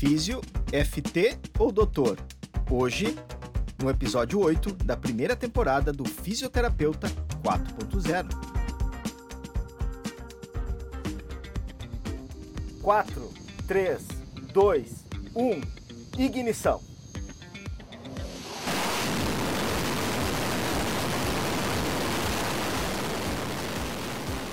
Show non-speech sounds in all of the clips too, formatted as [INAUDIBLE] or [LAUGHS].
Físio, FT ou doutor? Hoje, no episódio 8 da primeira temporada do Fisioterapeuta 4.0. 4, 3, 2, 1, ignição.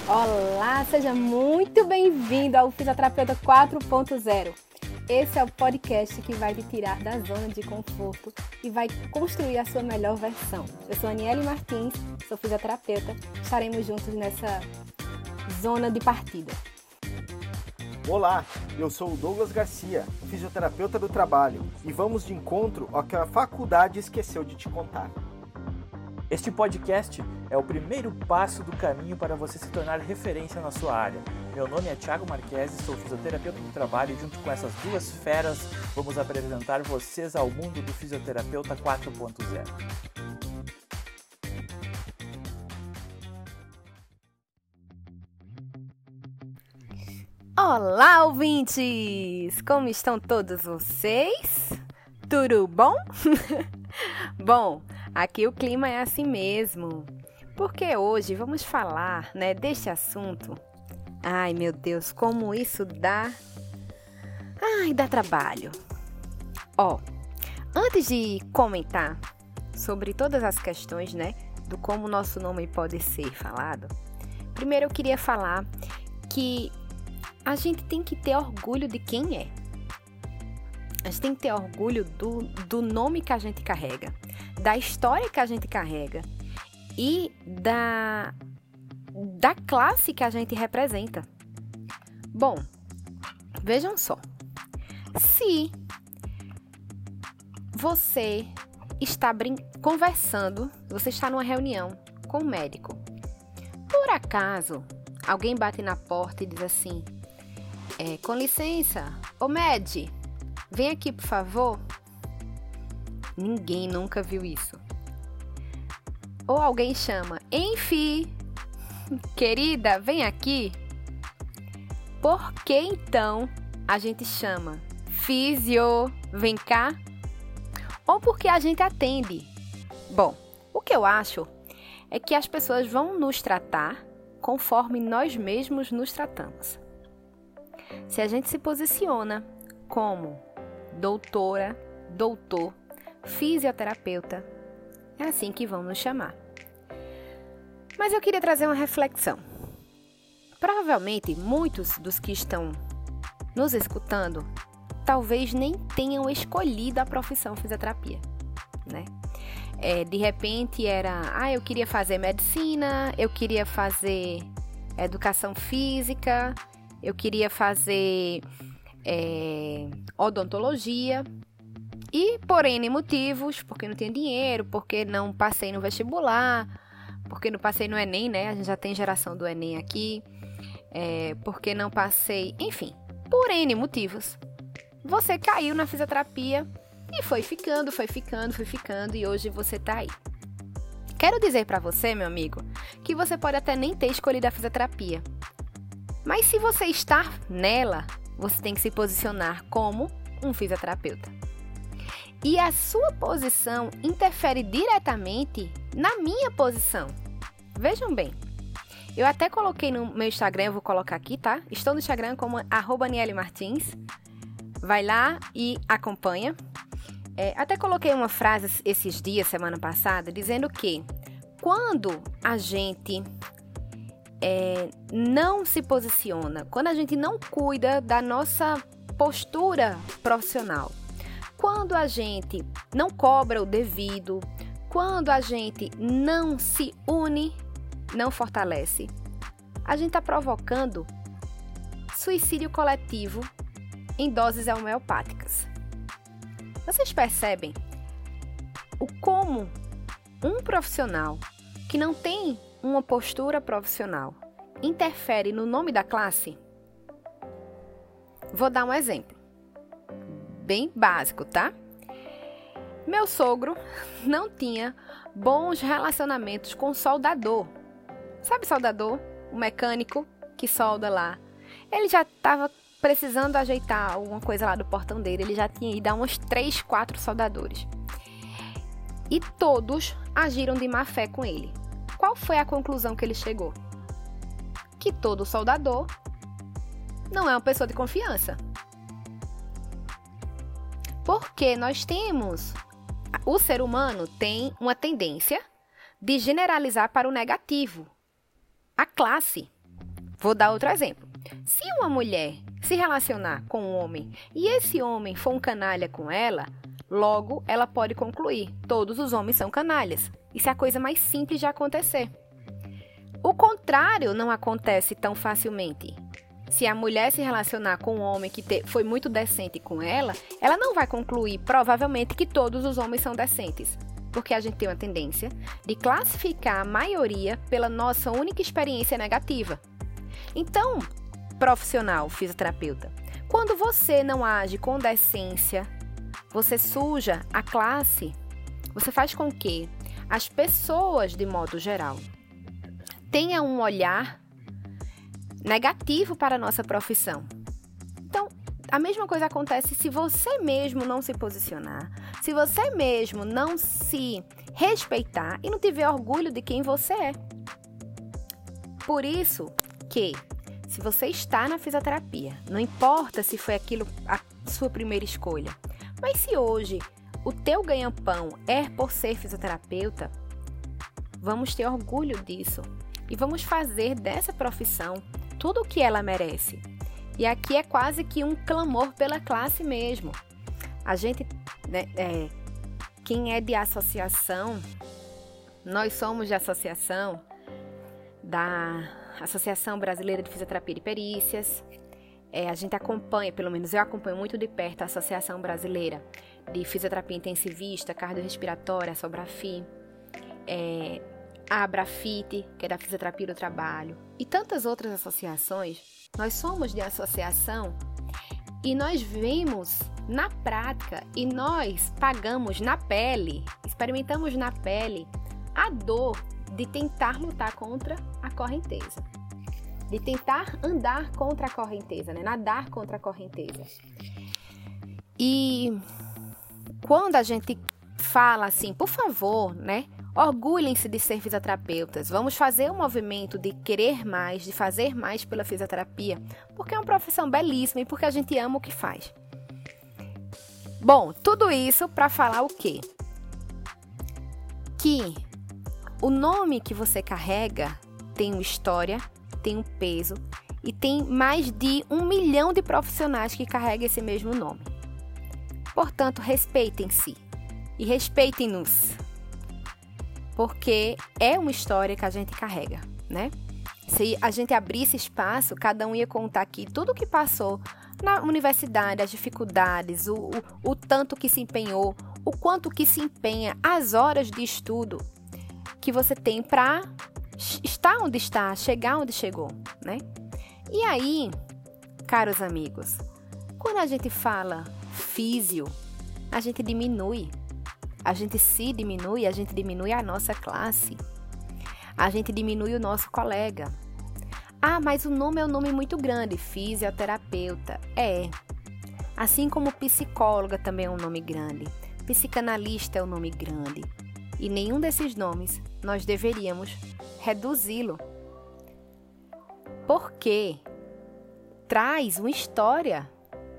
Olá, seja muito bem-vindo ao Fisioterapeuta 4.0. Esse é o podcast que vai te tirar da zona de conforto e vai construir a sua melhor versão. Eu sou Aniele Martins, sou fisioterapeuta. Estaremos juntos nessa zona de partida. Olá, eu sou o Douglas Garcia, fisioterapeuta do trabalho, e vamos de encontro ao que a faculdade esqueceu de te contar. Este podcast é o primeiro passo do caminho para você se tornar referência na sua área. Meu nome é Thiago Marques, sou fisioterapeuta do trabalho e junto com essas duas feras vamos apresentar vocês ao mundo do fisioterapeuta 4.0. Olá, ouvintes! Como estão todos vocês? Tudo bom? [LAUGHS] bom, aqui o clima é assim mesmo. Porque hoje vamos falar, né, deste assunto. Ai, meu Deus, como isso dá Ai, dá trabalho. Ó, antes de comentar sobre todas as questões, né, do como nosso nome pode ser falado, primeiro eu queria falar que a gente tem que ter orgulho de quem é. A gente tem que ter orgulho do, do nome que a gente carrega, da história que a gente carrega e da, da classe que a gente representa. Bom, vejam só. Se você está conversando, você está numa reunião com um médico, por acaso alguém bate na porta e diz assim: é, com licença, ô Med, vem aqui por favor. Ninguém nunca viu isso. Ou alguém chama, enfim, querida, vem aqui. Por que então a gente chama Físio, vem cá? Ou porque a gente atende? Bom, o que eu acho é que as pessoas vão nos tratar conforme nós mesmos nos tratamos. Se a gente se posiciona como doutora, doutor, fisioterapeuta, é assim que vão nos chamar. Mas eu queria trazer uma reflexão. Provavelmente muitos dos que estão nos escutando talvez nem tenham escolhido a profissão fisioterapia, né? É, de repente era, ah, eu queria fazer medicina, eu queria fazer educação física, eu queria fazer é, odontologia. E por N motivos, porque não tinha dinheiro, porque não passei no vestibular, porque não passei no Enem, né? A gente já tem geração do Enem aqui. É, porque não passei, enfim, por N motivos. Você caiu na fisioterapia e foi ficando, foi ficando, foi ficando e hoje você tá aí. Quero dizer para você, meu amigo, que você pode até nem ter escolhido a fisioterapia, mas se você está nela, você tem que se posicionar como um fisioterapeuta. E a sua posição interfere diretamente na minha posição. Vejam bem, eu até coloquei no meu Instagram, eu vou colocar aqui, tá? Estou no Instagram como Martins. Vai lá e acompanha. É, até coloquei uma frase esses dias, semana passada, dizendo que quando a gente é, não se posiciona, quando a gente não cuida da nossa postura profissional, quando a gente não cobra o devido, quando a gente não se une, não fortalece, a gente está provocando suicídio coletivo em doses homeopáticas. Vocês percebem o como um profissional que não tem uma postura profissional interfere no nome da classe? Vou dar um exemplo. Bem básico, tá? Meu sogro [LAUGHS] não tinha bons relacionamentos com soldador. Sabe soldador? O mecânico que solda lá. Ele já estava precisando ajeitar alguma coisa lá do portão dele, ele já tinha ido a uns 3, 4 soldadores. E todos agiram de má fé com ele. Qual foi a conclusão que ele chegou? Que todo soldador não é uma pessoa de confiança. Porque nós temos. O ser humano tem uma tendência de generalizar para o negativo. A classe. Vou dar outro exemplo. Se uma mulher se relacionar com um homem e esse homem for um canalha com ela, logo ela pode concluir: todos os homens são canalhas. Isso é a coisa mais simples de acontecer. O contrário não acontece tão facilmente. Se a mulher se relacionar com um homem que te, foi muito decente com ela, ela não vai concluir, provavelmente, que todos os homens são decentes. Porque a gente tem uma tendência de classificar a maioria pela nossa única experiência negativa. Então, profissional, fisioterapeuta, quando você não age com decência, você suja a classe, você faz com que as pessoas, de modo geral, tenham um olhar negativo para a nossa profissão. Então, a mesma coisa acontece se você mesmo não se posicionar, se você mesmo não se respeitar e não tiver orgulho de quem você é. Por isso que, se você está na fisioterapia, não importa se foi aquilo a sua primeira escolha, mas se hoje o teu ganha-pão é por ser fisioterapeuta, vamos ter orgulho disso e vamos fazer dessa profissão tudo o que ela merece. E aqui é quase que um clamor pela classe mesmo. A gente, né, é, quem é de associação, nós somos de associação da Associação Brasileira de Fisioterapia e Perícias. É, a gente acompanha, pelo menos eu acompanho muito de perto a Associação Brasileira de Fisioterapia Intensivista, Cardiorrespiratória, Sobrafi. É, a Abrafite, que é da Fisioterapia do Trabalho, e tantas outras associações, nós somos de associação e nós vemos na prática e nós pagamos na pele, experimentamos na pele a dor de tentar lutar contra a correnteza, de tentar andar contra a correnteza, né? nadar contra a correnteza. E quando a gente fala assim, por favor, né? Orgulhem-se de ser fisioterapeutas. Vamos fazer um movimento de querer mais, de fazer mais pela fisioterapia, porque é uma profissão belíssima e porque a gente ama o que faz. Bom, tudo isso para falar o quê? Que o nome que você carrega tem uma história, tem um peso e tem mais de um milhão de profissionais que carregam esse mesmo nome. Portanto, respeitem-se e respeitem-nos porque é uma história que a gente carrega, né? Se a gente abrisse espaço, cada um ia contar aqui tudo o que passou na universidade, as dificuldades, o, o, o tanto que se empenhou, o quanto que se empenha, as horas de estudo que você tem para estar onde está, chegar onde chegou, né? E aí, caros amigos, quando a gente fala físio, a gente diminui a gente se diminui, a gente diminui a nossa classe. A gente diminui o nosso colega. Ah, mas o nome é um nome muito grande, fisioterapeuta. É. Assim como psicóloga também é um nome grande. Psicanalista é um nome grande. E nenhum desses nomes nós deveríamos reduzi-lo. Porque traz uma história.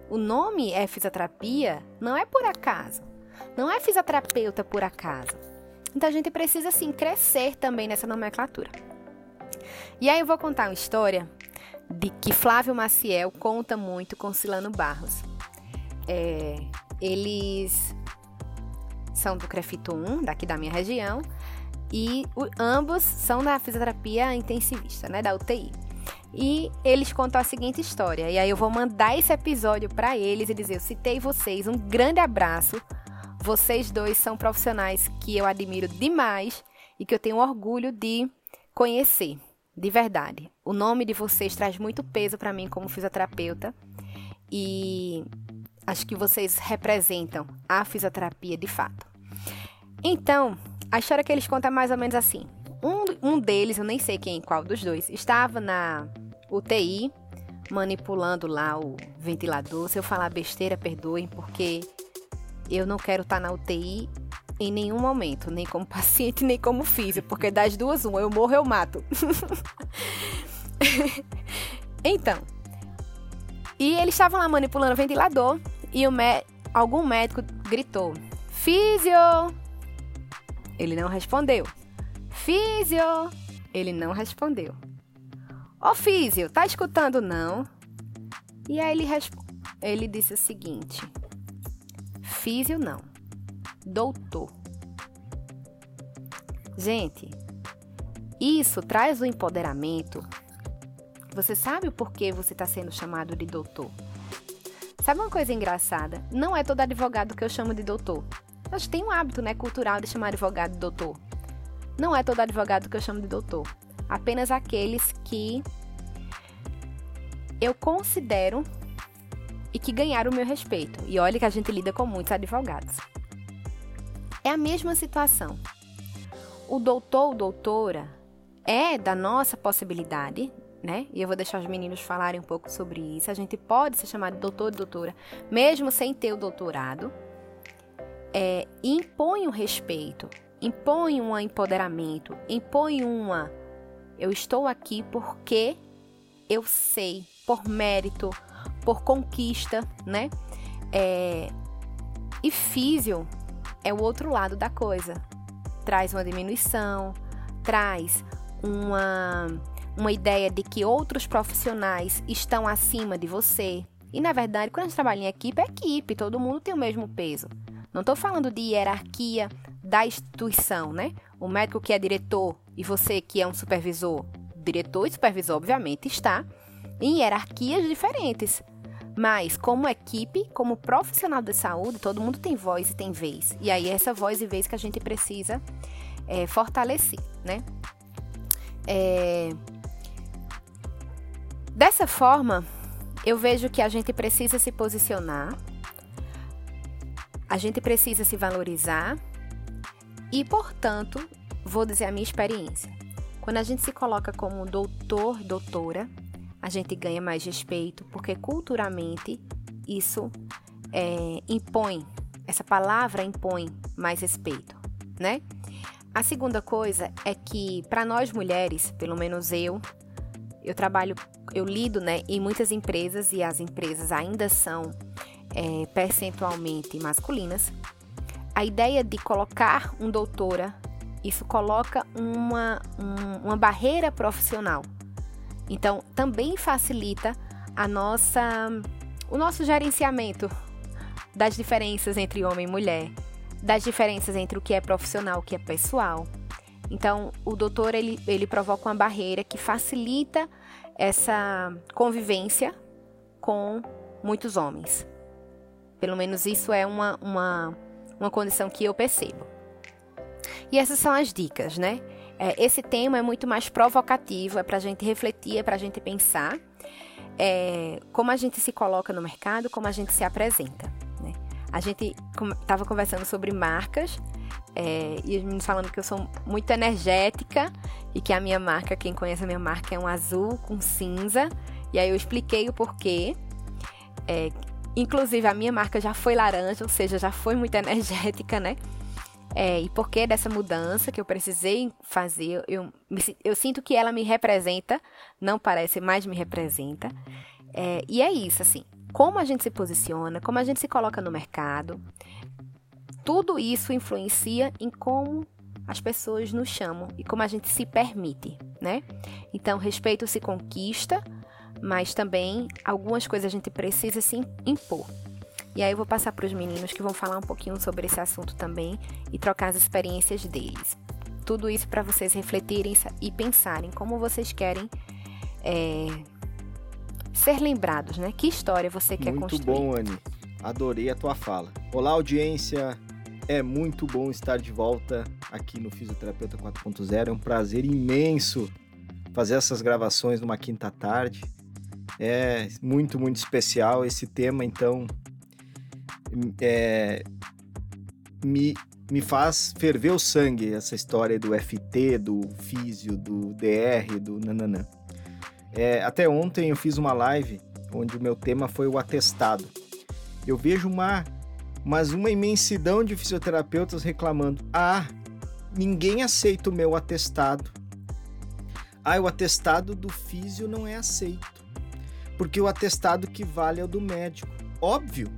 O nome é fisioterapia não é por acaso. Não é fisioterapeuta por acaso. Então a gente precisa sim crescer também nessa nomenclatura. E aí eu vou contar uma história de que Flávio Maciel conta muito com Silano Barros. É, eles são do Crefito 1, daqui da minha região, e o, ambos são da fisioterapia intensivista, né, da UTI. E eles contam a seguinte história. E aí eu vou mandar esse episódio para eles e dizer: eu citei vocês, um grande abraço. Vocês dois são profissionais que eu admiro demais e que eu tenho orgulho de conhecer, de verdade. O nome de vocês traz muito peso para mim como fisioterapeuta e acho que vocês representam a fisioterapia de fato. Então, a história que eles contam é mais ou menos assim. Um, um deles, eu nem sei quem, qual dos dois, estava na UTI manipulando lá o ventilador. Se eu falar besteira, perdoem, porque eu não quero estar tá na UTI em nenhum momento, nem como [LAUGHS] paciente, nem como físico, porque das duas, uma, eu morro, eu mato. [LAUGHS] então, e eles estavam lá manipulando o ventilador e o algum médico gritou: Físio! Ele não respondeu. Físio! Ele não respondeu. Ô Físio, tá escutando não? E aí ele, ele disse o seguinte: Físio não. Doutor. Gente, isso traz o empoderamento. Você sabe o porquê você está sendo chamado de doutor? Sabe uma coisa engraçada? Não é todo advogado que eu chamo de doutor. Gente tem um hábito né, cultural de chamar advogado de doutor. Não é todo advogado que eu chamo de doutor. Apenas aqueles que eu considero e que ganharam o meu respeito. E olha que a gente lida com muitos advogados. É a mesma situação. O doutor ou doutora é da nossa possibilidade, né? E eu vou deixar os meninos falarem um pouco sobre isso. A gente pode ser chamado de doutor ou doutora, mesmo sem ter o doutorado. É, impõe um respeito, impõe um empoderamento, impõe uma. Eu estou aqui porque eu sei, por mérito, por conquista, né? É, e físio é o outro lado da coisa. Traz uma diminuição, traz uma, uma ideia de que outros profissionais estão acima de você. E na verdade, quando a gente trabalha em equipe, é equipe, todo mundo tem o mesmo peso. Não estou falando de hierarquia da instituição, né? O médico que é diretor e você que é um supervisor, diretor e supervisor, obviamente, está em hierarquias diferentes. Mas, como equipe, como profissional de saúde, todo mundo tem voz e tem vez. E aí, essa voz e vez que a gente precisa é, fortalecer, né? É... Dessa forma, eu vejo que a gente precisa se posicionar, a gente precisa se valorizar e, portanto, vou dizer a minha experiência. Quando a gente se coloca como doutor, doutora, a gente ganha mais respeito, porque culturalmente isso é, impõe, essa palavra impõe mais respeito, né? A segunda coisa é que para nós mulheres, pelo menos eu, eu trabalho, eu lido, né, em muitas empresas e as empresas ainda são é, percentualmente masculinas. A ideia de colocar um doutora, isso coloca uma, um, uma barreira profissional então, também facilita a nossa, o nosso gerenciamento das diferenças entre homem e mulher, das diferenças entre o que é profissional e o que é pessoal. Então, o doutor ele, ele provoca uma barreira que facilita essa convivência com muitos homens. Pelo menos isso é uma, uma, uma condição que eu percebo. E essas são as dicas, né? É, esse tema é muito mais provocativo, é para a gente refletir, é para a gente pensar é, como a gente se coloca no mercado, como a gente se apresenta. Né? A gente estava conversando sobre marcas é, e os meninos falando que eu sou muito energética e que a minha marca, quem conhece a minha marca, é um azul com cinza. E aí eu expliquei o porquê. É, inclusive a minha marca já foi laranja, ou seja, já foi muito [LAUGHS] energética, né? É, e por que dessa mudança que eu precisei fazer? Eu, eu sinto que ela me representa, não parece, mas me representa. É, e é isso, assim. Como a gente se posiciona, como a gente se coloca no mercado, tudo isso influencia em como as pessoas nos chamam e como a gente se permite, né? Então, respeito se conquista, mas também algumas coisas a gente precisa se impor. E aí eu vou passar para os meninos que vão falar um pouquinho sobre esse assunto também e trocar as experiências deles. Tudo isso para vocês refletirem e pensarem como vocês querem é, ser lembrados, né? Que história você quer muito construir. Muito bom, Anne. Adorei a tua fala. Olá, audiência. É muito bom estar de volta aqui no Fisioterapeuta 4.0. É um prazer imenso fazer essas gravações numa quinta tarde. É muito, muito especial esse tema, então é, me, me faz ferver o sangue essa história do FT, do físio, do DR, do nananã. É, até ontem eu fiz uma live onde o meu tema foi o atestado. Eu vejo uma, mas uma imensidão de fisioterapeutas reclamando: ah, ninguém aceita o meu atestado. Ah, o atestado do físio não é aceito. Porque o atestado que vale é o do médico. Óbvio.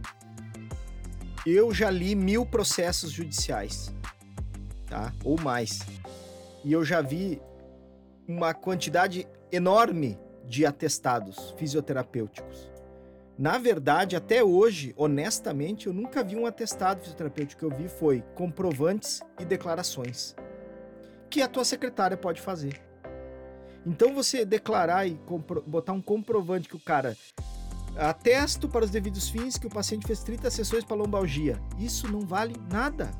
Eu já li mil processos judiciais, tá? Ou mais. E eu já vi uma quantidade enorme de atestados fisioterapêuticos. Na verdade, até hoje, honestamente, eu nunca vi um atestado fisioterapêutico que eu vi foi comprovantes e declarações que a tua secretária pode fazer. Então você declarar e botar um comprovante que o cara atesto para os devidos fins que o paciente fez 30 sessões para lombalgia. Isso não vale nada.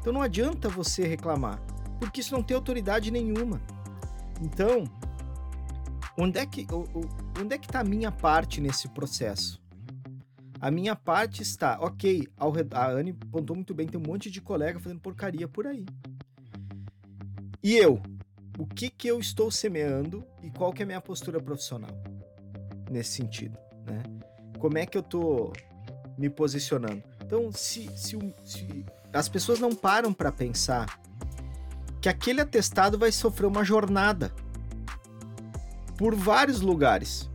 Então não adianta você reclamar, porque isso não tem autoridade nenhuma. Então, onde é que onde é que está a minha parte nesse processo? A minha parte está, ok, ao, a Anne pontou muito bem, tem um monte de colega fazendo porcaria por aí. E eu, o que que eu estou semeando e qual que é a minha postura profissional nesse sentido, né? Como é que eu estou me posicionando? Então, se, se, se as pessoas não param para pensar que aquele atestado vai sofrer uma jornada por vários lugares.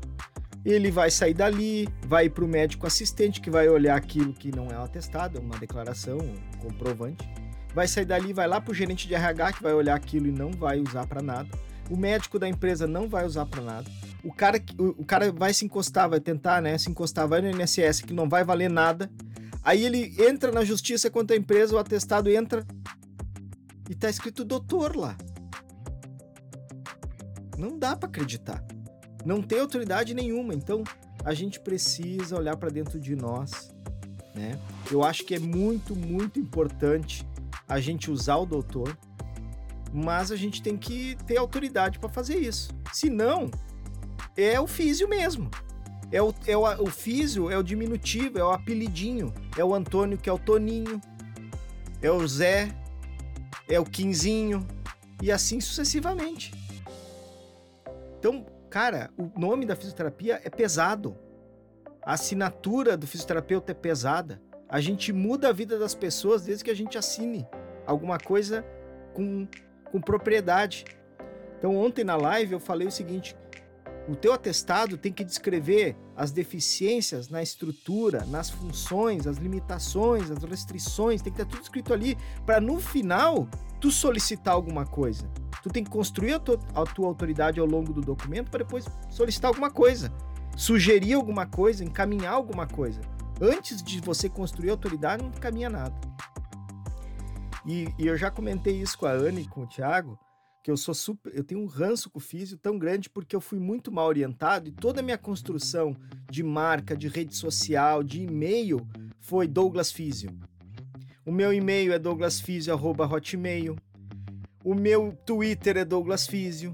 Ele vai sair dali, vai para o médico assistente que vai olhar aquilo que não é um atestado, é uma declaração, um comprovante vai sair dali, vai lá pro gerente de RH que vai olhar aquilo e não vai usar para nada. O médico da empresa não vai usar para nada. O cara, o, o, cara vai se encostar, vai tentar, né, se encostar, vai no INSS que não vai valer nada. Aí ele entra na justiça contra a empresa, o atestado entra e tá escrito doutor lá. Não dá para acreditar. Não tem autoridade nenhuma. Então, a gente precisa olhar para dentro de nós, né? Eu acho que é muito, muito importante a gente usar o doutor, mas a gente tem que ter autoridade para fazer isso. Se não, é o físio mesmo. É o, é o, o físio é o diminutivo, é o apelidinho. É o Antônio que é o Toninho, é o Zé, é o Quinzinho, e assim sucessivamente. Então, cara, o nome da fisioterapia é pesado. A assinatura do fisioterapeuta é pesada. A gente muda a vida das pessoas desde que a gente assine alguma coisa com, com propriedade. Então, ontem na live eu falei o seguinte: o teu atestado tem que descrever as deficiências na estrutura, nas funções, as limitações, as restrições, tem que estar tudo escrito ali para no final tu solicitar alguma coisa. Tu tem que construir a tua, a tua autoridade ao longo do documento para depois solicitar alguma coisa, sugerir alguma coisa, encaminhar alguma coisa. Antes de você construir autoridade, não caminha nada. E, e, eu já comentei isso com a Anne e com o Thiago, que eu sou super, eu tenho um ranço com o físio tão grande porque eu fui muito mal orientado e toda a minha construção de marca, de rede social, de e-mail foi Douglas Físio. O meu e-mail é douglasfísio@hotmail. O meu Twitter é Douglas Físio.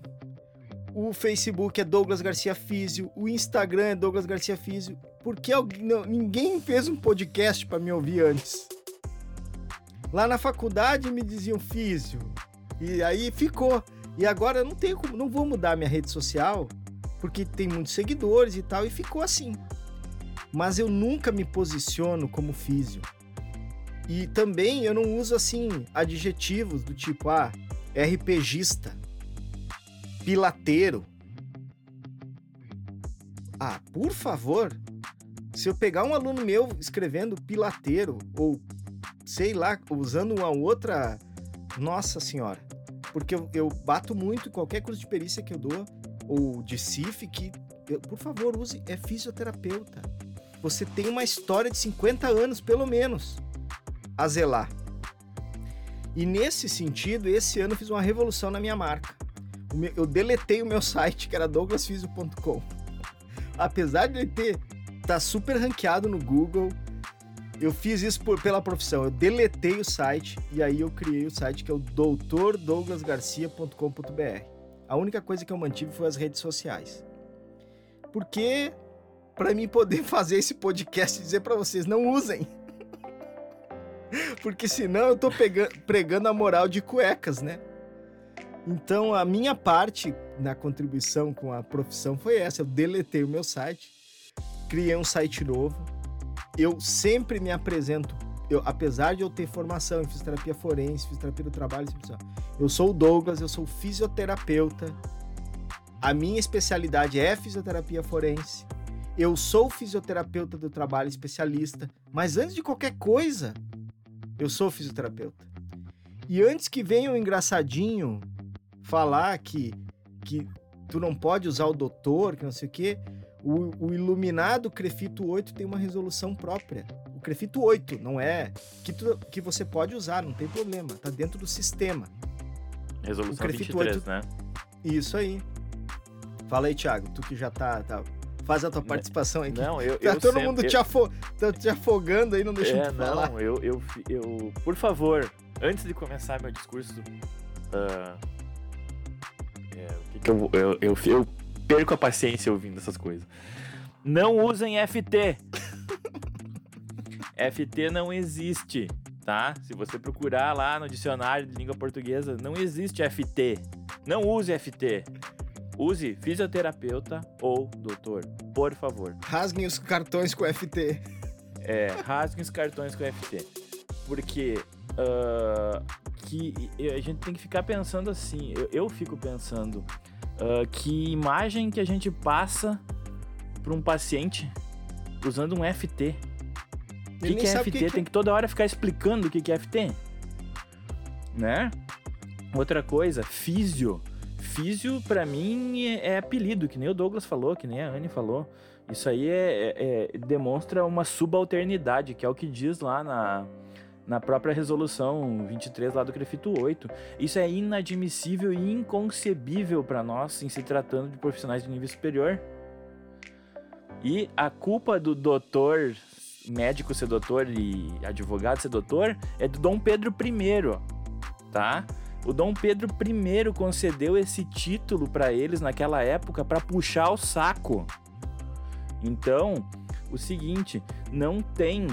O Facebook é Douglas Garcia Físio. O Instagram é Douglas Garcia Físio. Porque ninguém fez um podcast para me ouvir antes. Lá na faculdade me diziam físio. E aí ficou. E agora eu não tenho como, não vou mudar minha rede social, porque tem muitos seguidores e tal, e ficou assim. Mas eu nunca me posiciono como físio. E também eu não uso assim adjetivos do tipo ah, RPGista, pilateiro. Ah, por favor, se eu pegar um aluno meu escrevendo pilateiro ou sei lá, usando uma outra. Nossa senhora. Porque eu, eu bato muito em qualquer curso de perícia que eu dou, ou de CIF, que, eu, por favor, use, é fisioterapeuta. Você tem uma história de 50 anos, pelo menos, a zelar. E nesse sentido, esse ano eu fiz uma revolução na minha marca. eu deletei o meu site, que era douglasfisio.com. Apesar de ele ter tá super ranqueado no Google, eu fiz isso por, pela profissão. Eu deletei o site e aí eu criei o site que é o doutordouglasgarcia.com.br. A única coisa que eu mantive foi as redes sociais. Porque para mim poder [LAUGHS] fazer esse podcast e dizer para vocês não usem. [LAUGHS] Porque senão eu tô pegando, pregando a moral de cuecas, né? Então, a minha parte na contribuição com a profissão foi essa. Eu deletei o meu site, criei um site novo. Eu sempre me apresento, eu, apesar de eu ter formação em fisioterapia forense, fisioterapia do trabalho, eu sou o Douglas, eu sou fisioterapeuta. A minha especialidade é fisioterapia forense. Eu sou fisioterapeuta do trabalho especialista, mas antes de qualquer coisa, eu sou fisioterapeuta. E antes que venha o um engraçadinho falar que, que tu não pode usar o doutor, que não sei o quê, o, o iluminado Crefito 8 tem uma resolução própria. O Crefito 8 não é que, tu, que você pode usar, não tem problema, tá dentro do sistema. Resolução o 23, 8, né? Isso aí. Fala aí, Thiago, tu que já tá, tá faz a tua participação aqui. Não, eu, [LAUGHS] tá eu todo sempre... mundo te, afo... tá te afogando aí, não deixa é, eu falar. Não, eu, eu, eu, por favor, antes de começar meu discurso, uh, é, o que, que eu, eu, eu, eu perco a paciência ouvindo essas coisas. Não usem FT. [LAUGHS] FT não existe, tá? Se você procurar lá no dicionário de língua portuguesa, não existe FT. Não use FT. Use fisioterapeuta ou doutor, por favor. Rasguem os cartões com FT. É, rasguem os cartões com FT. Porque uh, que a gente tem que ficar pensando assim, eu, eu fico pensando uh, que imagem que a gente passa para um paciente usando um FT. O que, que é FT? Que... Tem que toda hora ficar explicando o que, que é FT. Né? Outra coisa, físio. Físio, para mim, é, é, apelido, que nem o Douglas falou, que nem a Anne falou. Isso aí é, é, é demonstra uma subalternidade, que é o que diz lá na, na própria resolução 23 lá do Crefito 8. Isso é inadmissível e inconcebível para nós em se tratando de profissionais de nível superior. E a culpa do doutor, médico ser doutor e advogado ser doutor é do Dom Pedro I, tá? O Dom Pedro I concedeu esse título para eles naquela época para puxar o saco. Então, o seguinte, não tem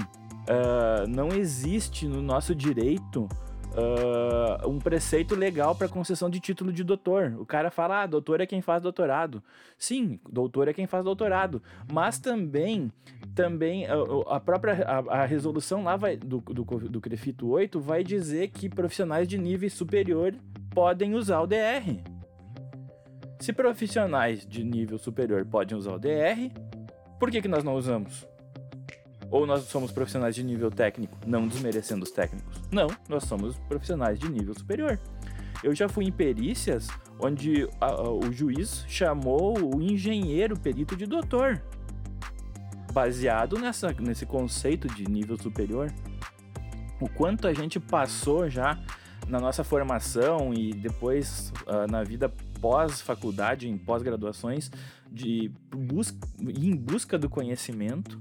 Uh, não existe no nosso direito uh, um preceito legal para concessão de título de doutor. O cara fala, ah, doutor é quem faz doutorado. Sim, doutor é quem faz doutorado. Mas também, também a, a própria a, a, resolução lá vai, do, do, do CREFITO 8 vai dizer que profissionais de nível superior podem usar o DR. Se profissionais de nível superior podem usar o DR, por que, que nós não usamos? Ou nós somos profissionais de nível técnico, não desmerecendo os técnicos? Não, nós somos profissionais de nível superior. Eu já fui em perícias onde a, a, o juiz chamou o engenheiro perito de doutor, baseado nessa, nesse conceito de nível superior. O quanto a gente passou já na nossa formação e depois uh, na vida pós-faculdade, em pós-graduações, de bus em busca do conhecimento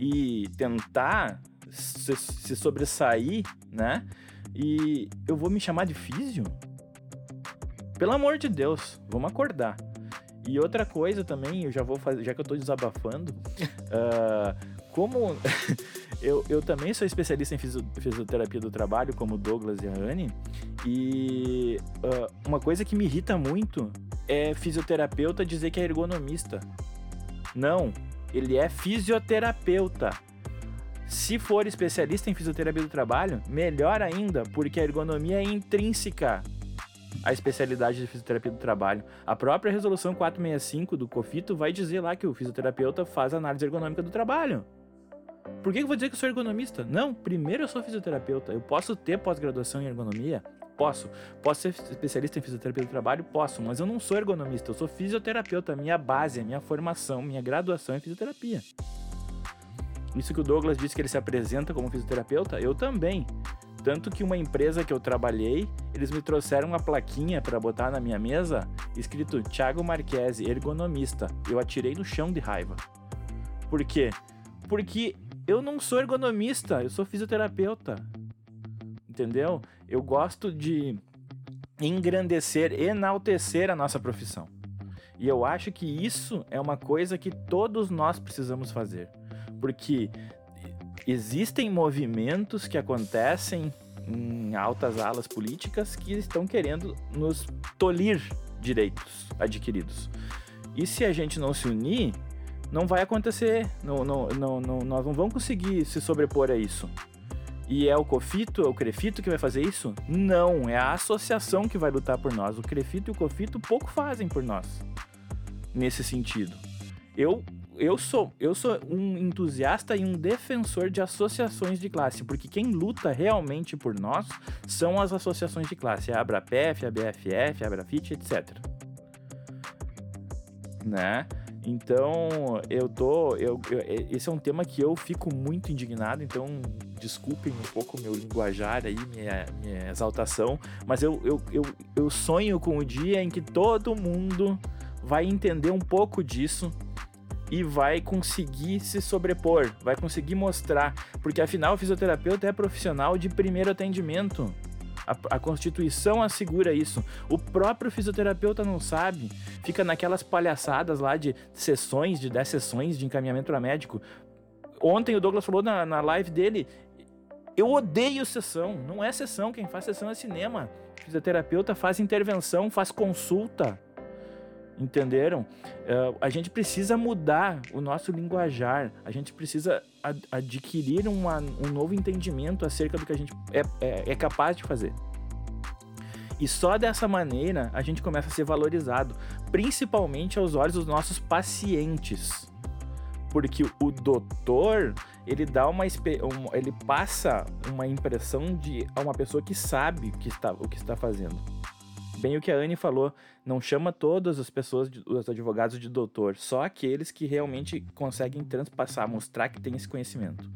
e tentar se, se sobressair, né? E eu vou me chamar de físio? Pelo amor de Deus, vamos acordar. E outra coisa também, eu já vou fazer, já que eu tô desabafando, uh, [LAUGHS] como [LAUGHS] eu, eu também sou especialista em fisioterapia do trabalho, como Douglas e a Anne, e uh, uma coisa que me irrita muito é fisioterapeuta dizer que é ergonomista. Não, ele é fisioterapeuta. Se for especialista em fisioterapia do trabalho, melhor ainda, porque a ergonomia é intrínseca à especialidade de fisioterapia do trabalho. A própria resolução 465 do COFITO vai dizer lá que o fisioterapeuta faz análise ergonômica do trabalho. Por que eu vou dizer que eu sou ergonomista? Não, primeiro eu sou fisioterapeuta. Eu posso ter pós-graduação em ergonomia? Posso. Posso ser especialista em fisioterapia do trabalho? Posso, mas eu não sou ergonomista, eu sou fisioterapeuta. Minha base, minha formação, minha graduação é fisioterapia. Isso que o Douglas disse que ele se apresenta como fisioterapeuta, eu também. Tanto que uma empresa que eu trabalhei, eles me trouxeram uma plaquinha para botar na minha mesa, escrito Thiago Marquese, ergonomista. Eu atirei no chão de raiva. Por quê? Porque eu não sou ergonomista, eu sou fisioterapeuta entendeu? Eu gosto de engrandecer, enaltecer a nossa profissão. E eu acho que isso é uma coisa que todos nós precisamos fazer. Porque existem movimentos que acontecem em altas alas políticas que estão querendo nos tolir direitos adquiridos. E se a gente não se unir, não vai acontecer. Não, não, não, não, nós não vamos conseguir se sobrepor a isso. E é o COFITO, é o CREFITO que vai fazer isso? Não, é a associação que vai lutar por nós. O CREFITO e o COFITO pouco fazem por nós nesse sentido. Eu eu sou, eu sou um entusiasta e um defensor de associações de classe, porque quem luta realmente por nós são as associações de classe, a ABRAPF, a BFF, a ABRAFIT, etc. Né? Então, eu tô. Eu, eu, esse é um tema que eu fico muito indignado, então desculpem um pouco o meu linguajar aí, minha, minha exaltação, mas eu, eu, eu, eu sonho com o dia em que todo mundo vai entender um pouco disso e vai conseguir se sobrepor, vai conseguir mostrar, porque afinal o fisioterapeuta é profissional de primeiro atendimento. A, a, Constituição assegura isso. O próprio fisioterapeuta não sabe. Fica naquelas palhaçadas lá de sessões, de 10 sessões de encaminhamento para médico. Ontem o Douglas falou na, na live dele: Eu odeio sessão. Não é sessão. Quem faz sessão é cinema. Fisioterapeuta faz intervenção, faz consulta. Entenderam? Uh, a gente precisa mudar o nosso linguajar, a gente precisa ad adquirir uma, um novo entendimento acerca do que a gente é, é, é capaz de fazer. E só dessa maneira a gente começa a ser valorizado, principalmente aos olhos dos nossos pacientes. Porque o doutor, ele dá uma ele passa uma impressão de uma pessoa que sabe o que está, o que está fazendo bem o que a Anne falou, não chama todas as pessoas, os advogados de doutor, só aqueles que realmente conseguem transpassar, mostrar que tem esse conhecimento.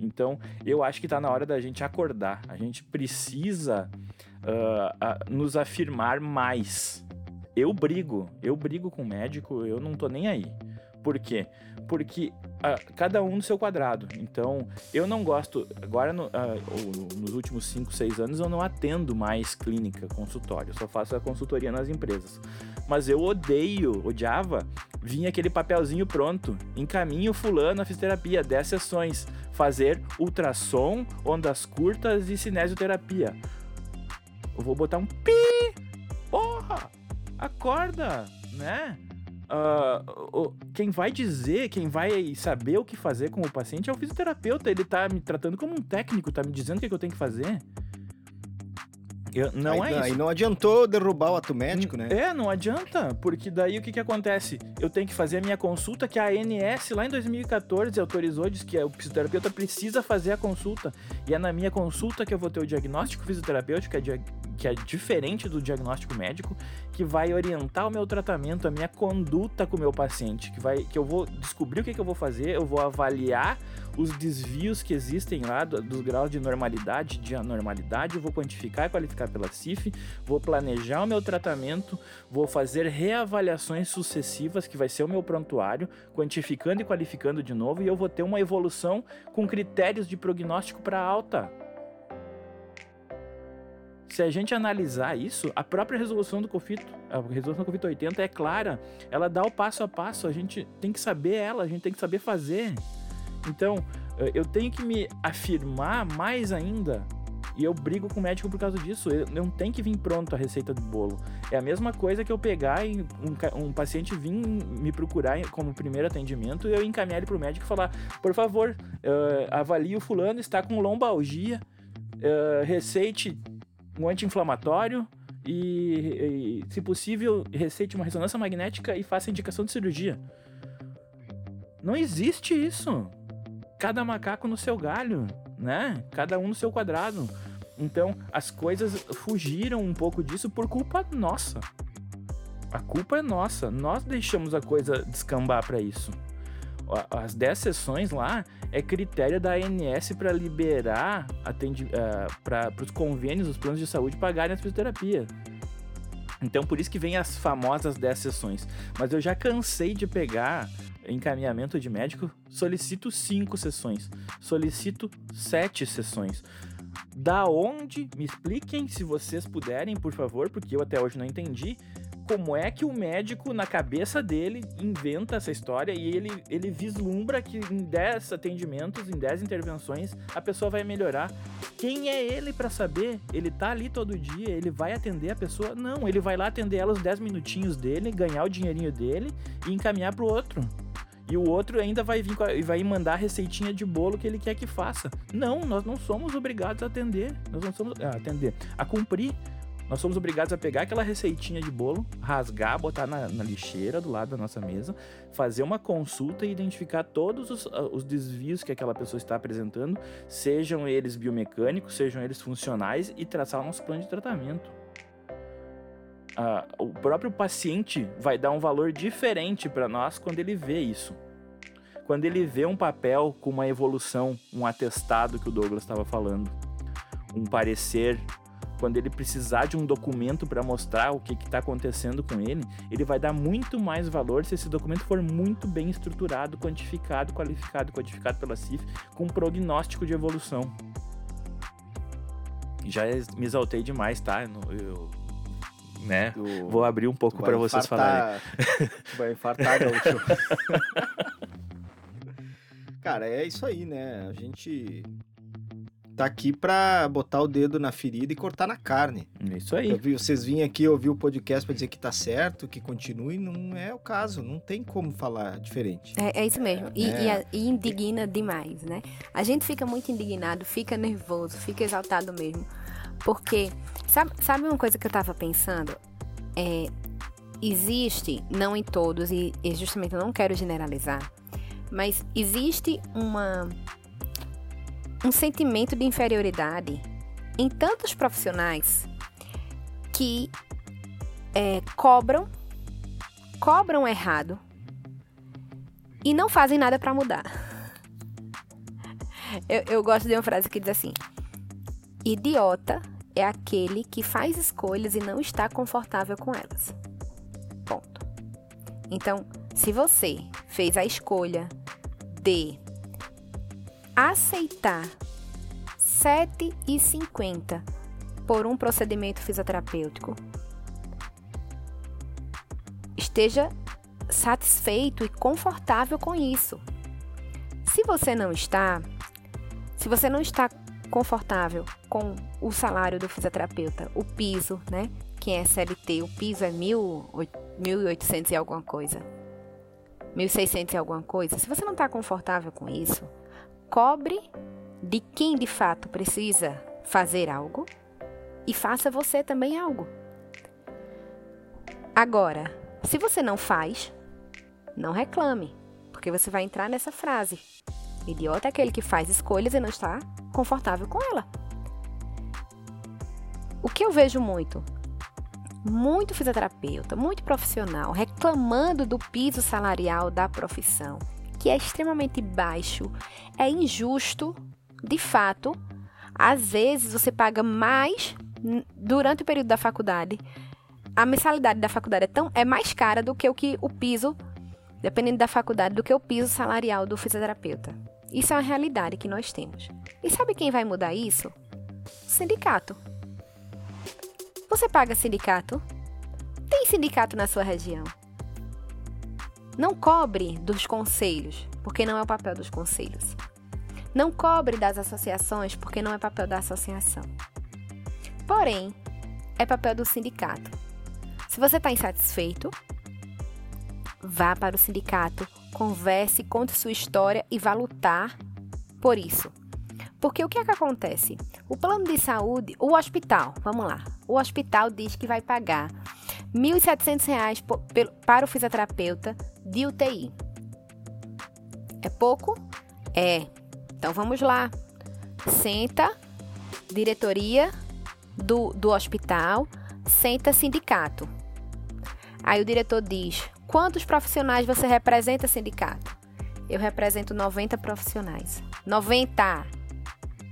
Então, eu acho que está na hora da gente acordar. A gente precisa uh, uh, nos afirmar mais. Eu brigo, eu brigo com o médico, eu não tô nem aí. Por quê? Porque uh, cada um no seu quadrado. Então, eu não gosto. Agora, no, uh, nos últimos 5, 6 anos, eu não atendo mais clínica, consultório. Eu só faço a consultoria nas empresas. Mas eu odeio, odiava, vinha aquele papelzinho pronto. Encaminho fulano a fisioterapia, 10 sessões. Fazer ultrassom, ondas curtas e cinesioterapia. Eu vou botar um pi! Porra! Acorda, né? Uh, quem vai dizer, quem vai saber o que fazer com o paciente é o fisioterapeuta. Ele tá me tratando como um técnico, tá me dizendo o que, eu tenho que fazer. Eu, não aí, é isso. E não adiantou derrubar o ato médico, né? É, não adianta, porque daí o que, que acontece? Eu tenho que fazer a minha consulta que a ANS lá em 2014 autorizou, diz que o fisioterapeuta precisa fazer a consulta. E é na minha consulta que eu vou ter o diagnóstico fisioterapêutico, que é, que é diferente do diagnóstico médico, que vai orientar o meu tratamento, a minha conduta com o meu paciente, que vai que eu vou descobrir o que, que eu vou fazer, eu vou avaliar os desvios que existem lá do, dos graus de normalidade, de anormalidade, vou quantificar e qualificar pela CIF, vou planejar o meu tratamento, vou fazer reavaliações sucessivas, que vai ser o meu prontuário, quantificando e qualificando de novo, e eu vou ter uma evolução com critérios de prognóstico para alta se a gente analisar isso, a própria resolução do COFITO, a resolução do COFITO 80 é clara. Ela dá o passo a passo, a gente tem que saber ela, a gente tem que saber fazer. Então, eh, eu tenho que me afirmar mais ainda. E eu brigo com o médico por causa disso. Eu não tem que vir pronto a receita do bolo. É a mesma coisa que eu pegar e um, um paciente vir me procurar como primeiro atendimento e eu encaminhar ele para o médico e falar: por favor, uh, avalie o fulano, está com lombalgia, uh, receite um anti-inflamatório e, e, se possível, receite uma ressonância magnética e faça indicação de cirurgia. Não existe isso. Cada macaco no seu galho, né? Cada um no seu quadrado. Então, as coisas fugiram um pouco disso por culpa nossa. A culpa é nossa. Nós deixamos a coisa descambar para isso as 10 sessões lá é critério da ANS para liberar uh, para os convênios, os planos de saúde pagarem a fisioterapia. Então por isso que vem as famosas 10 sessões. Mas eu já cansei de pegar encaminhamento de médico, solicito 5 sessões, solicito 7 sessões. Da onde? Me expliquem se vocês puderem, por favor, porque eu até hoje não entendi como é que o médico, na cabeça dele, inventa essa história e ele, ele vislumbra que em 10 atendimentos, em 10 intervenções, a pessoa vai melhorar. Quem é ele para saber? Ele tá ali todo dia, ele vai atender a pessoa? Não, ele vai lá atender ela os 10 minutinhos dele, ganhar o dinheirinho dele e encaminhar pro outro. E o outro ainda vai vir e vai mandar a receitinha de bolo que ele quer que faça. Não, nós não somos obrigados a atender. Nós não somos a atender, a cumprir. Nós somos obrigados a pegar aquela receitinha de bolo, rasgar, botar na, na lixeira do lado da nossa mesa, fazer uma consulta e identificar todos os, os desvios que aquela pessoa está apresentando, sejam eles biomecânicos, sejam eles funcionais, e traçar o nosso plano de tratamento. Uh, o próprio paciente vai dar um valor diferente para nós quando ele vê isso. Quando ele vê um papel com uma evolução, um atestado que o Douglas estava falando, um parecer, quando ele precisar de um documento para mostrar o que está acontecendo com ele, ele vai dar muito mais valor se esse documento for muito bem estruturado, quantificado, qualificado, codificado pela CIF, com um prognóstico de evolução. Já me exaltei demais, tá? Eu, né? Tu, Vou abrir um pouco para vocês falarem. [LAUGHS] vai infartar, gaúcho. [LAUGHS] Cara, é isso aí, né? A gente tá aqui pra botar o dedo na ferida e cortar na carne. É isso aí. Vi, vocês vinham aqui ouvir o podcast pra dizer que tá certo, que continue, não é o caso, não tem como falar diferente. É, é isso mesmo, e, é. e, e indigna demais, né? A gente fica muito indignado, fica nervoso, fica exaltado mesmo, porque Sabe, sabe uma coisa que eu tava pensando? É, existe, não em todos, e, e justamente eu não quero generalizar, mas existe uma um sentimento de inferioridade em tantos profissionais que é, cobram, cobram errado e não fazem nada para mudar. [LAUGHS] Eu, eu gosto de uma frase que diz assim: idiota é aquele que faz escolhas e não está confortável com elas. Ponto. Então, se você fez a escolha de aceitar 7,50 por um procedimento fisioterapêutico, esteja satisfeito e confortável com isso. Se você não está, se você não está confortável com o salário do fisioterapeuta, o piso, né? Quem é CLT, o piso é 1.800 e alguma coisa. 1.600 e alguma coisa. Se você não está confortável com isso, cobre de quem de fato precisa fazer algo e faça você também algo. Agora, se você não faz, não reclame, porque você vai entrar nessa frase. Idiota é aquele que faz escolhas e não está confortável com ela. O que eu vejo muito? Muito fisioterapeuta, muito profissional reclamando do piso salarial da profissão, que é extremamente baixo, é injusto, de fato. Às vezes você paga mais durante o período da faculdade. A mensalidade da faculdade é, tão, é mais cara do que o que o piso, dependendo da faculdade, do que o piso salarial do fisioterapeuta. Isso é uma realidade que nós temos. E sabe quem vai mudar isso? O sindicato. Você paga sindicato? Tem sindicato na sua região? Não cobre dos conselhos, porque não é o papel dos conselhos. Não cobre das associações, porque não é papel da associação. Porém, é papel do sindicato. Se você está insatisfeito, vá para o sindicato, converse, conte sua história e vá lutar por isso. Porque o que é que acontece? O plano de saúde, o hospital, vamos lá, o hospital diz que vai pagar R$ 1.700 para o fisioterapeuta de UTI. É pouco? É. Então vamos lá. Senta, diretoria do, do hospital, senta sindicato. Aí o diretor diz: Quantos profissionais você representa, sindicato? Eu represento 90 profissionais. 90!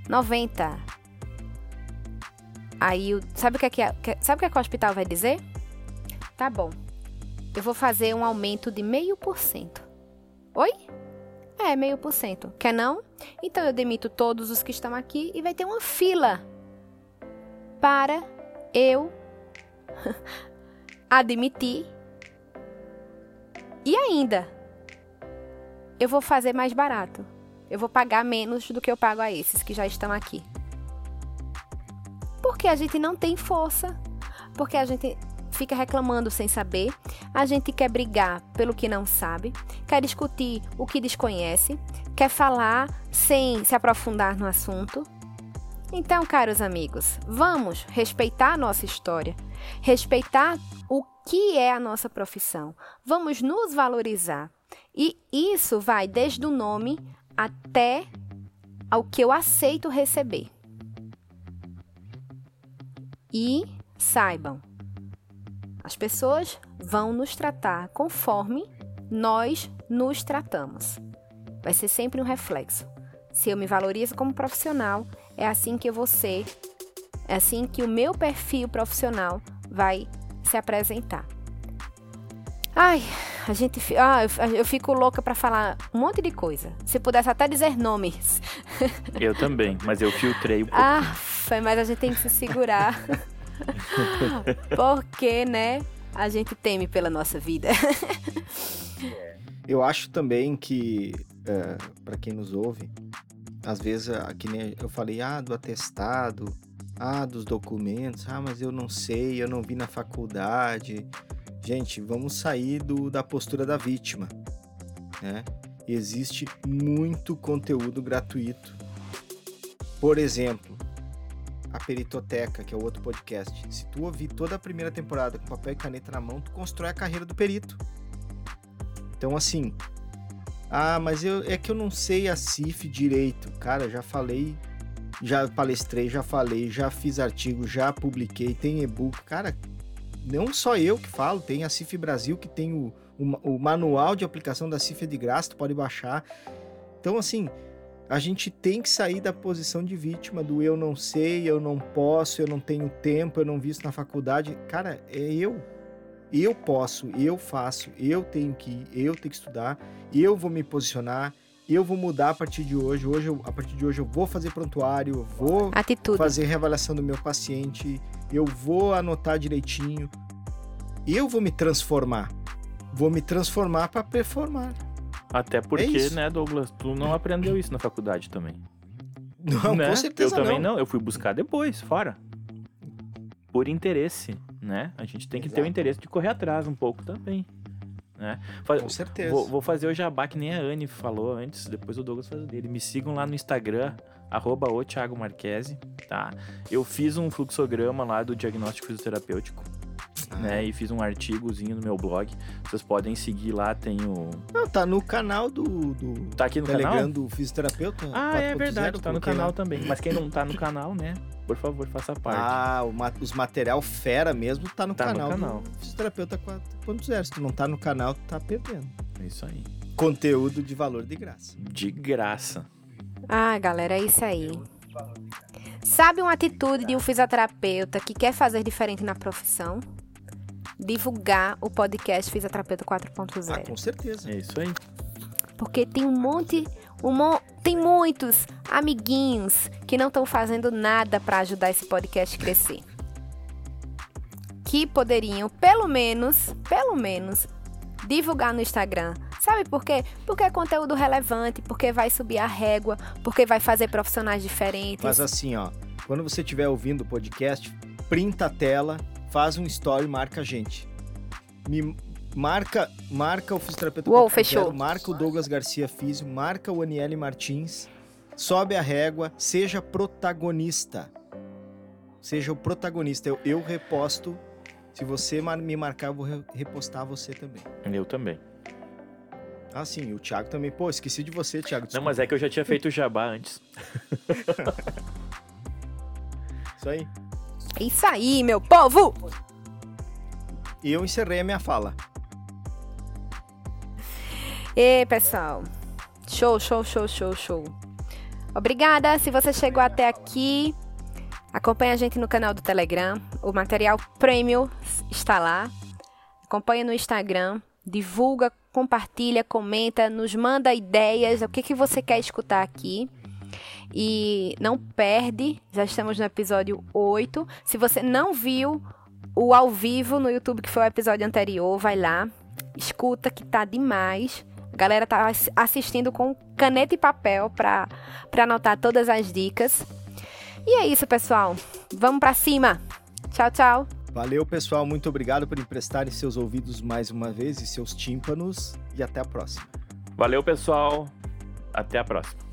90! Aí, sabe o que, é que, sabe o que, é que o hospital vai dizer? Tá bom, eu vou fazer um aumento de meio por cento. Oi? É, meio por cento. Quer não? Então eu demito todos os que estão aqui e vai ter uma fila para eu [LAUGHS] admitir e ainda eu vou fazer mais barato. Eu vou pagar menos do que eu pago a esses que já estão aqui. Porque a gente não tem força. Porque a gente fica reclamando sem saber, a gente quer brigar pelo que não sabe, quer discutir o que desconhece, quer falar sem se aprofundar no assunto. Então, caros amigos, vamos respeitar a nossa história, respeitar o que é a nossa profissão, vamos nos valorizar. E isso vai desde o nome até ao que eu aceito receber. E saibam, as pessoas vão nos tratar conforme nós nos tratamos. Vai ser sempre um reflexo. Se eu me valorizo como profissional, é assim que eu vou ser, é assim que o meu perfil profissional vai se apresentar. Ai, a gente, ah, eu fico louca para falar um monte de coisa. Se pudesse até dizer nomes. [LAUGHS] Eu também, mas eu filtrei um pouco. Ah, mas a gente tem que se segurar. [LAUGHS] [LAUGHS] Porque, né? A gente teme pela nossa vida. eu acho também que, é, para quem nos ouve, às vezes, aqui nem eu falei, ah, do atestado, ah, dos documentos, ah, mas eu não sei, eu não vi na faculdade. Gente, vamos sair do, da postura da vítima, né? Existe muito conteúdo gratuito. Por exemplo, a Peritoteca, que é o outro podcast. Se tu ouvir toda a primeira temporada com papel e caneta na mão, tu constrói a carreira do perito. Então, assim, ah, mas eu, é que eu não sei a CIF direito. Cara, já falei, já palestrei, já falei, já fiz artigo, já publiquei, tem e-book. Cara, não só eu que falo, tem a CIF Brasil que tem o, o, o manual de aplicação da CIF de graça, tu pode baixar. Então, assim, a gente tem que sair da posição de vítima do eu não sei, eu não posso, eu não tenho tempo, eu não vi isso na faculdade. Cara, é eu. Eu posso, eu faço, eu tenho que ir, eu tenho que estudar, eu vou me posicionar, eu vou mudar a partir de hoje. Hoje, eu, a partir de hoje, eu vou fazer prontuário, eu vou Atitude. fazer reavaliação do meu paciente, eu vou anotar direitinho. Eu vou me transformar. Vou me transformar para performar. Até porque, é né, Douglas, tu não aprendeu isso na faculdade também. Não, né? com certeza Eu também não. não. Eu fui buscar depois, fora. Por interesse, né? A gente tem que Exato. ter o interesse de correr atrás um pouco também. Né? Com certeza. Vou, vou, fazer o jabá que nem a Anne falou antes, depois o Douglas faz o dele. Me sigam lá no Instagram, arroba o Thiago Marquese, tá? Eu fiz um fluxograma lá do diagnóstico fisioterapêutico né? E fiz um artigozinho no meu blog. Vocês podem seguir lá, tem o. Não, tá no canal do. do tá aqui no Telegram canal? do fisioterapeuta. Ah, é verdade, tá no canal lá. também. Mas quem não tá no canal, né? Por favor, faça parte. Ah, o, os material fera mesmo tá no tá canal, no canal. do Fisioterapeuta 4.0. Se tu não tá no canal, tu tá perdendo. É isso aí. Conteúdo de valor de graça. De graça. Ah, galera, é isso aí. Sabe uma atitude de um fisioterapeuta que quer fazer diferente na profissão? Divulgar o podcast Fisioterapeuta 4.0. Ah, com certeza. É isso aí. Porque tem um monte, um mo tem muitos amiguinhos que não estão fazendo nada para ajudar esse podcast a crescer. Que poderiam, pelo menos, pelo menos, divulgar no Instagram. Sabe por quê? Porque é conteúdo relevante, porque vai subir a régua, porque vai fazer profissionais diferentes. Mas assim, ó, quando você estiver ouvindo o podcast, printa a tela, faz um story, marca a gente. Me marca, marca o fisioterapeuta. Uou, fechou. Marca o Douglas Garcia Físio, marca o Aniele Martins, sobe a régua, seja protagonista. Seja o protagonista. Eu, eu reposto. Se você me marcar, eu vou repostar você também. Eu também. Ah, sim, o Thiago também. Pô, esqueci de você, Thiago. Desculpa. Não, mas é que eu já tinha feito o jabá antes. [LAUGHS] Isso aí. É isso aí, meu povo! E eu encerrei a minha fala. E pessoal, show, show, show, show, show. Obrigada se você chegou até aqui. Acompanhe a gente no canal do Telegram. O material premium está lá. Acompanhe no Instagram. Divulga, compartilha, comenta, nos manda ideias, o que, que você quer escutar aqui. E não perde, já estamos no episódio 8. Se você não viu o ao vivo no YouTube, que foi o episódio anterior, vai lá, escuta que tá demais. A galera tá assistindo com caneta e papel para anotar todas as dicas. E é isso, pessoal. Vamos para cima. Tchau, tchau. Valeu, pessoal. Muito obrigado por emprestarem seus ouvidos mais uma vez e seus tímpanos. E até a próxima. Valeu, pessoal. Até a próxima.